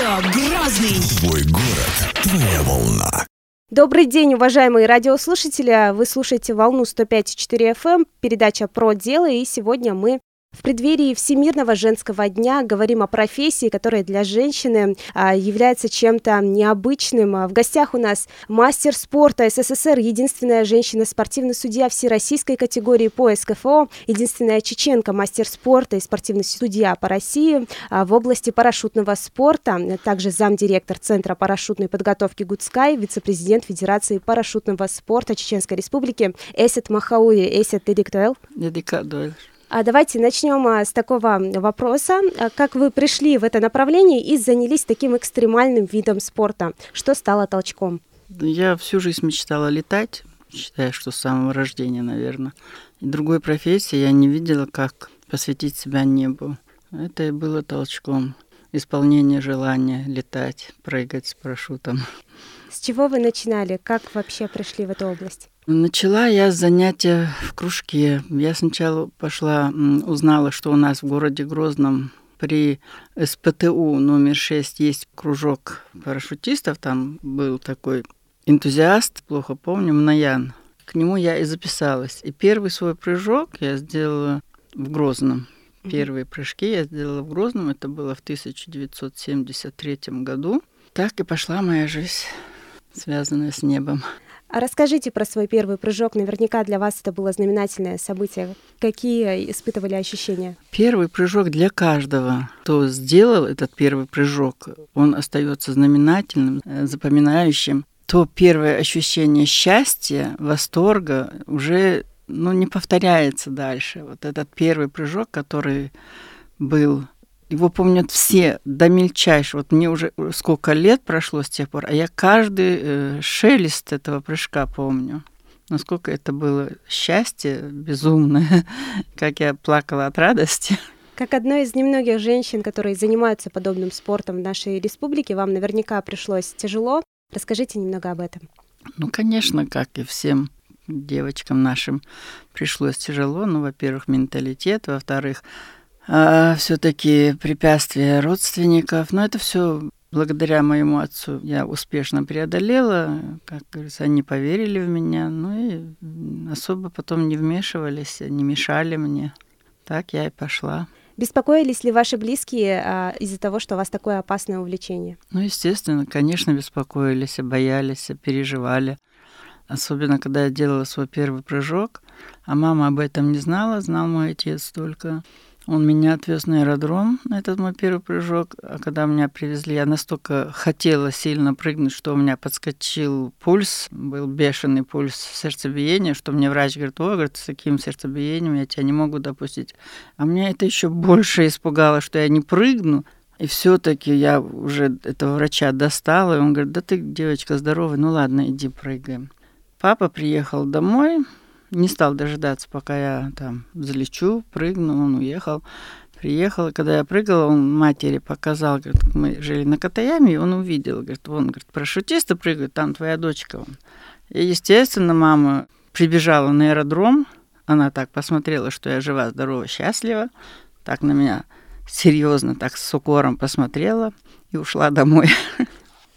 Радио Грозный. Твой город, твоя волна. Добрый день, уважаемые радиослушатели! Вы слушаете волну 105.4 FM, передача «Про дело», и сегодня мы в преддверии Всемирного женского дня говорим о профессии, которая для женщины а, является чем-то необычным. В гостях у нас мастер спорта СССР, единственная женщина-спортивный судья всероссийской категории по СКФО, единственная чеченка мастер спорта и спортивный судья по России а, в области парашютного спорта, также замдиректор Центра парашютной подготовки Гудскай, вице-президент Федерации парашютного спорта Чеченской Республики Эсет Махауи. Эсет, ты диктуэл? А давайте начнем а, с такого вопроса. А, как вы пришли в это направление и занялись таким экстремальным видом спорта? Что стало толчком? Я всю жизнь мечтала летать, считаю, что с самого рождения, наверное. И другой профессии я не видела, как посвятить себя небу. Это и было толчком. Исполнение желания летать, прыгать с парашютом. С чего вы начинали? Как вообще пришли в эту область? Начала я занятия в кружке. Я сначала пошла, узнала, что у нас в городе Грозном при СПТУ номер 6 есть кружок парашютистов. Там был такой энтузиаст, плохо помню, Мнаян. К нему я и записалась. И первый свой прыжок я сделала в Грозном. Первые прыжки я сделала в Грозном. Это было в 1973 году. Так и пошла моя жизнь, связанная с небом. А расскажите про свой первый прыжок. Наверняка для вас это было знаменательное событие. Какие испытывали ощущения? Первый прыжок для каждого, кто сделал этот первый прыжок, он остается знаменательным, э, запоминающим. То первое ощущение счастья, восторга уже ну, не повторяется дальше. Вот этот первый прыжок, который был его помнят все до мельчайшего. Вот мне уже сколько лет прошло с тех пор, а я каждый э, шелест этого прыжка помню. Насколько это было счастье безумное, как я плакала от радости. Как одной из немногих женщин, которые занимаются подобным спортом в нашей республике, вам наверняка пришлось тяжело. Расскажите немного об этом. Ну, конечно, как и всем девочкам нашим пришлось тяжело. Ну, во-первых, менталитет, во-вторых, а, все-таки препятствия родственников. Но это все благодаря моему отцу я успешно преодолела. Как говорится, они поверили в меня, ну и особо потом не вмешивались, не мешали мне. Так я и пошла. Беспокоились ли ваши близкие а, из-за того, что у вас такое опасное увлечение? Ну, естественно, конечно, беспокоились, боялись, переживали. Особенно, когда я делала свой первый прыжок, а мама об этом не знала, знал мой отец только. Он меня отвез на аэродром, этот мой первый прыжок. А когда меня привезли, я настолько хотела сильно прыгнуть, что у меня подскочил пульс, был бешеный пульс сердцебиения, что мне врач говорит, о, говорит, с таким сердцебиением я тебя не могу допустить. А меня это еще больше испугало, что я не прыгну. И все-таки я уже этого врача достала, и он говорит, да ты, девочка, здоровая, ну ладно, иди прыгаем. Папа приехал домой, не стал дожидаться, пока я там залечу, прыгну, он уехал. Приехал, когда я прыгала, он матери показал, говорит, мы жили на Катаяме, и он увидел, говорит, вон, говорит, парашютисты прыгают, там твоя дочка. Вон. И, естественно, мама прибежала на аэродром, она так посмотрела, что я жива, здорова, счастлива, так на меня серьезно, так с укором посмотрела и ушла домой.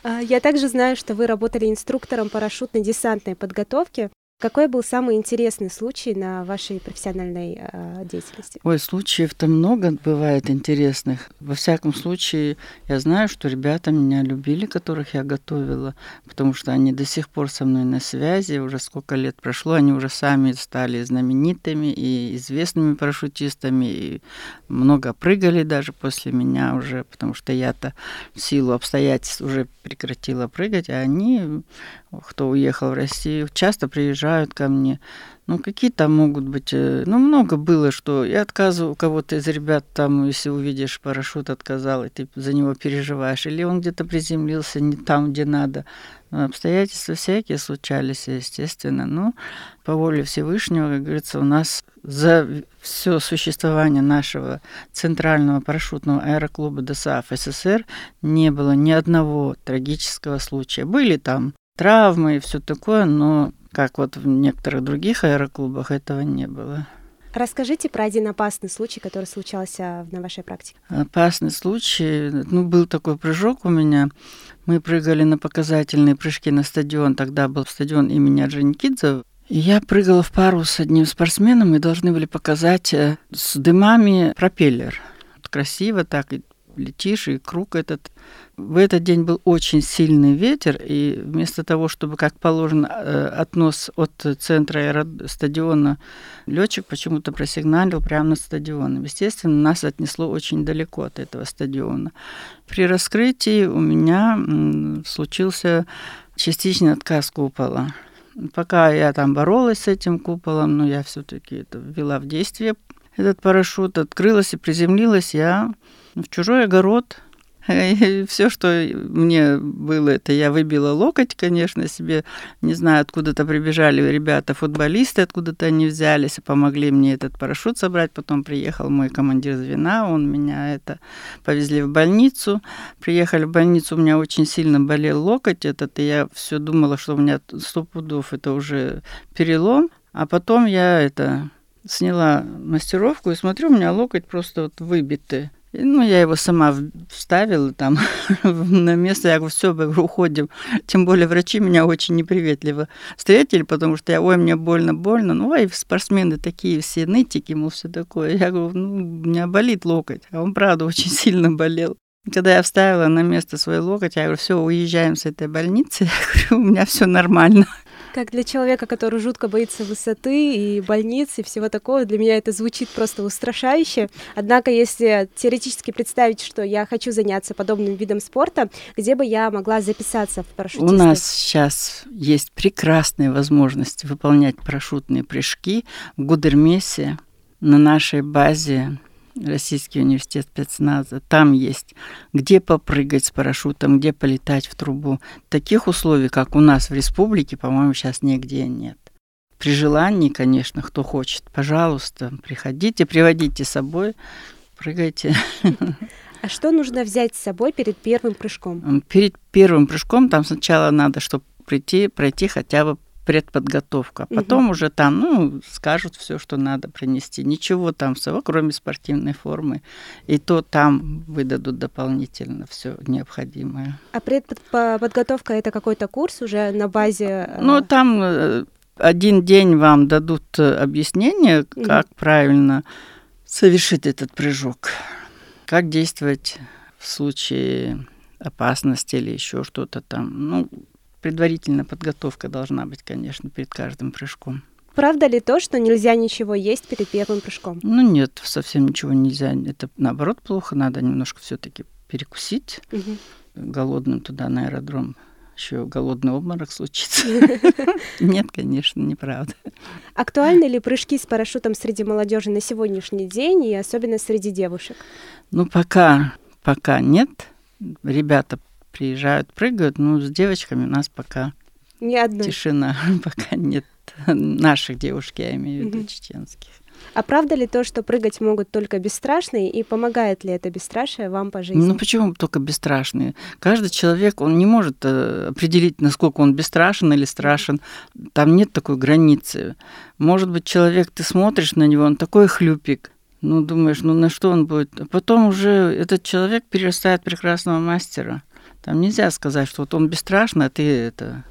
А, я также знаю, что вы работали инструктором парашютно-десантной подготовки. Какой был самый интересный случай на вашей профессиональной э, деятельности? Ой, случаев-то много бывает интересных. Во всяком случае, я знаю, что ребята меня любили, которых я готовила, потому что они до сих пор со мной на связи. Уже сколько лет прошло, они уже сами стали знаменитыми и известными парашютистами, и много прыгали даже после меня уже, потому что я-то в силу обстоятельств уже прекратила прыгать, а они кто уехал в Россию, часто приезжают ко мне. Ну, какие там могут быть... Э, ну, много было, что и отказу у кого-то из ребят там, если увидишь, парашют отказал, и ты за него переживаешь. Или он где-то приземлился не там, где надо. Ну, обстоятельства всякие случались, естественно. Но по воле Всевышнего, как говорится, у нас за все существование нашего центрального парашютного аэроклуба ДСАФ СССР не было ни одного трагического случая. Были там травмы и все такое, но как вот в некоторых других аэроклубах этого не было. Расскажите про один опасный случай, который случался на вашей практике. Опасный случай, ну, был такой прыжок у меня. Мы прыгали на показательные прыжки на стадион. Тогда был стадион имени Орджоникидзе. И я прыгала в пару с одним спортсменом, и должны были показать э, с дымами пропеллер. Красиво так, летишь, и круг этот. В этот день был очень сильный ветер, и вместо того, чтобы, как положено, э, относ от центра стадиона, летчик почему-то просигналил прямо над стадионом. Естественно, нас отнесло очень далеко от этого стадиона. При раскрытии у меня случился частичный отказ купола. Пока я там боролась с этим куполом, но я все-таки это ввела в действие этот парашют, открылась и приземлилась я в чужой огород. Все, что мне было, это я выбила локоть, конечно, себе. Не знаю, откуда-то прибежали ребята, футболисты, откуда-то они взялись и помогли мне этот парашют собрать. Потом приехал мой командир звена, он меня это повезли в больницу. Приехали в больницу, у меня очень сильно болел локоть этот, и я все думала, что у меня сто пудов это уже перелом. А потом я это сняла мастеровку и смотрю, у меня локоть просто вот выбитый. Ну, я его сама вставила там на место. Я говорю, все, уходим. Тем более врачи меня очень неприветливо встретили, потому что я, ой, мне больно, больно. Ну, ой, спортсмены такие все нытики, мол, все такое. Я говорю, ну, у меня болит локоть. А он, правда, очень сильно болел. Когда я вставила на место свой локоть, я говорю, все, уезжаем с этой больницы. Я говорю, у меня все нормально. Как для человека, который жутко боится высоты и больниц и всего такого, для меня это звучит просто устрашающе. Однако, если теоретически представить, что я хочу заняться подобным видом спорта, где бы я могла записаться в парашютисты? У нас сейчас есть прекрасные возможности выполнять парашютные прыжки в Гудермесе на нашей базе Российский университет спецназа. Там есть где попрыгать с парашютом, где полетать в трубу. Таких условий, как у нас в республике, по-моему, сейчас нигде нет. При желании, конечно, кто хочет, пожалуйста, приходите, приводите с собой, прыгайте. А что нужно взять с собой перед первым прыжком? Перед первым прыжком там сначала надо, чтобы прийти, пройти хотя бы предподготовка. Потом угу. уже там, ну, скажут все, что надо принести. Ничего там всего, кроме спортивной формы. И то там выдадут дополнительно все необходимое. А предподготовка это какой-то курс уже на базе? Э, ну, там э, один день вам дадут э, объяснение, как угу. правильно совершить этот прыжок, как действовать в случае опасности или еще что-то там. Ну, предварительная подготовка должна быть, конечно, перед каждым прыжком. Правда ли то, что нельзя ничего есть перед первым прыжком? Ну нет, совсем ничего нельзя. Это наоборот плохо. Надо немножко все-таки перекусить. Угу. Голодным туда на аэродром еще голодный обморок случится. Нет, конечно, неправда. Актуальны ли прыжки с парашютом среди молодежи на сегодняшний день и особенно среди девушек? Ну, пока, пока нет. Ребята приезжают, прыгают. Ну, с девочками у нас пока Ни одной. тишина, пока нет наших девушек, я имею в виду, чеченских. А правда ли то, что прыгать могут только бесстрашные, и помогает ли это бесстрашие вам по жизни? Ну почему только бесстрашные? Каждый человек, он не может э, определить, насколько он бесстрашен или страшен. Там нет такой границы. Может быть, человек, ты смотришь на него, он такой хлюпик, ну, думаешь, ну на что он будет? А потом уже этот человек перерастает прекрасного мастера. Там нельзя сказать, что вот он бесстрашный, а ты это...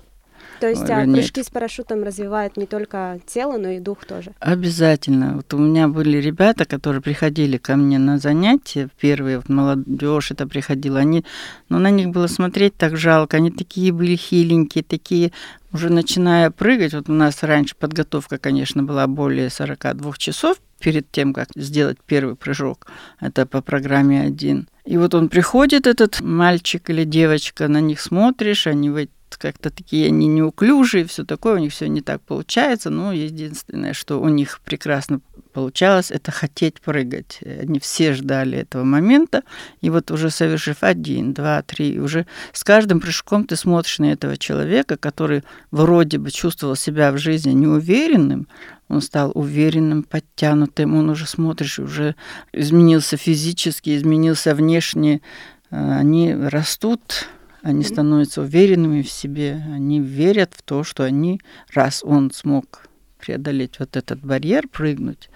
То есть а, прыжки с парашютом развивают не только тело, но и дух тоже? Обязательно. Вот у меня были ребята, которые приходили ко мне на занятия, первые, вот молодежь это приходила, они, ну, на них было смотреть так жалко, они такие были хиленькие, такие, уже начиная прыгать, вот у нас раньше подготовка, конечно, была более 42 часов перед тем, как сделать первый прыжок. Это по программе один. И вот он приходит, этот мальчик или девочка, на них смотришь, они как-то такие они неуклюжие, все такое, у них все не так получается. Но единственное, что у них прекрасно получалось, это хотеть прыгать. Они все ждали этого момента. И вот уже совершив один, два, три, уже с каждым прыжком ты смотришь на этого человека, который вроде бы чувствовал себя в жизни неуверенным, он стал уверенным, подтянутым, он уже смотришь, уже изменился физически, изменился внешне. Э, они растут, они становятся уверенными в себе, они верят в то, что они, раз он смог преодолеть вот этот барьер, прыгнуть,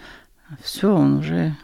все, он уже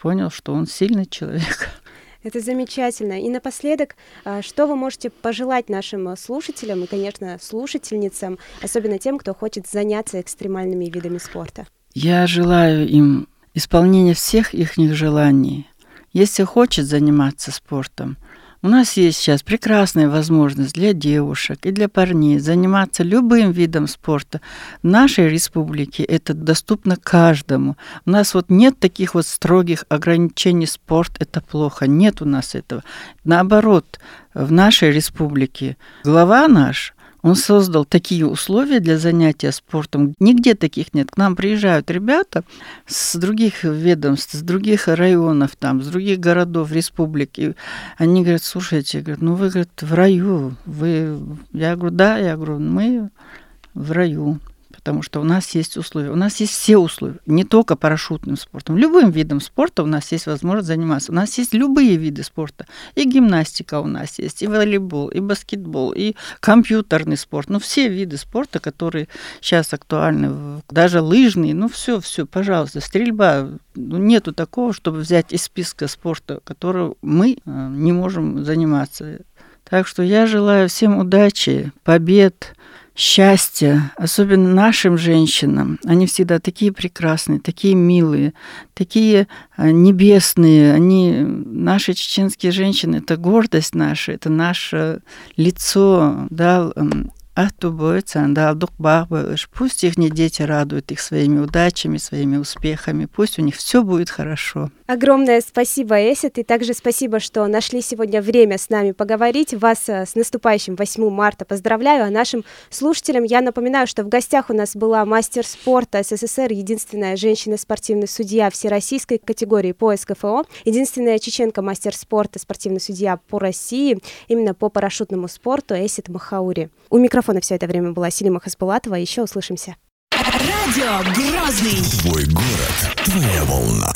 понял, что он сильный человек. Это замечательно. И напоследок, а, что вы можете пожелать нашим слушателям и, конечно, слушательницам, особенно тем, кто хочет заняться экстремальными видами спорта? Я желаю им исполнения всех их желаний. Если хочет заниматься спортом, у нас есть сейчас прекрасная возможность для девушек и для парней заниматься любым видом спорта. В нашей республике это доступно каждому. У нас вот нет таких вот строгих ограничений спорт это плохо. Нет у нас этого. Наоборот, в нашей республике глава наш он создал такие условия для занятия спортом. Нигде таких нет. К нам приезжают ребята с других ведомств, с других районов, там, с других городов республики. Они говорят, слушайте, ну вы говорят, в раю. Вы... Я говорю, да, я говорю, мы в раю потому что у нас есть условия. У нас есть все условия, не только парашютным спортом. Любым видом спорта у нас есть возможность заниматься. У нас есть любые виды спорта. И гимнастика у нас есть, и волейбол, и баскетбол, и компьютерный спорт. Ну, все виды спорта, которые сейчас актуальны, даже лыжные, ну, все, все, пожалуйста. Стрельба. Ну, нету такого, чтобы взять из списка спорта, который мы э, не можем заниматься. Так что я желаю всем удачи, побед, счастья, особенно нашим женщинам. Они всегда такие прекрасные, такие милые, такие а, небесные. Они, наши чеченские женщины, это гордость наша, это наше лицо, да. Пусть их не дети радуют их своими удачами, своими успехами. Пусть у них все будет хорошо. Огромное спасибо, Эсит, и также спасибо, что нашли сегодня время с нами поговорить. Вас э, с наступающим 8 марта поздравляю, а нашим слушателям я напоминаю, что в гостях у нас была мастер спорта СССР, единственная женщина-спортивный судья всероссийской категории по СКФО, единственная чеченка мастер спорта, спортивный судья по России, именно по парашютному спорту Эсит Махаури. У микрофона микрофона все это время была Селима Хасбулатова. Еще услышимся. Радио Грозный. Твой город, твоя волна.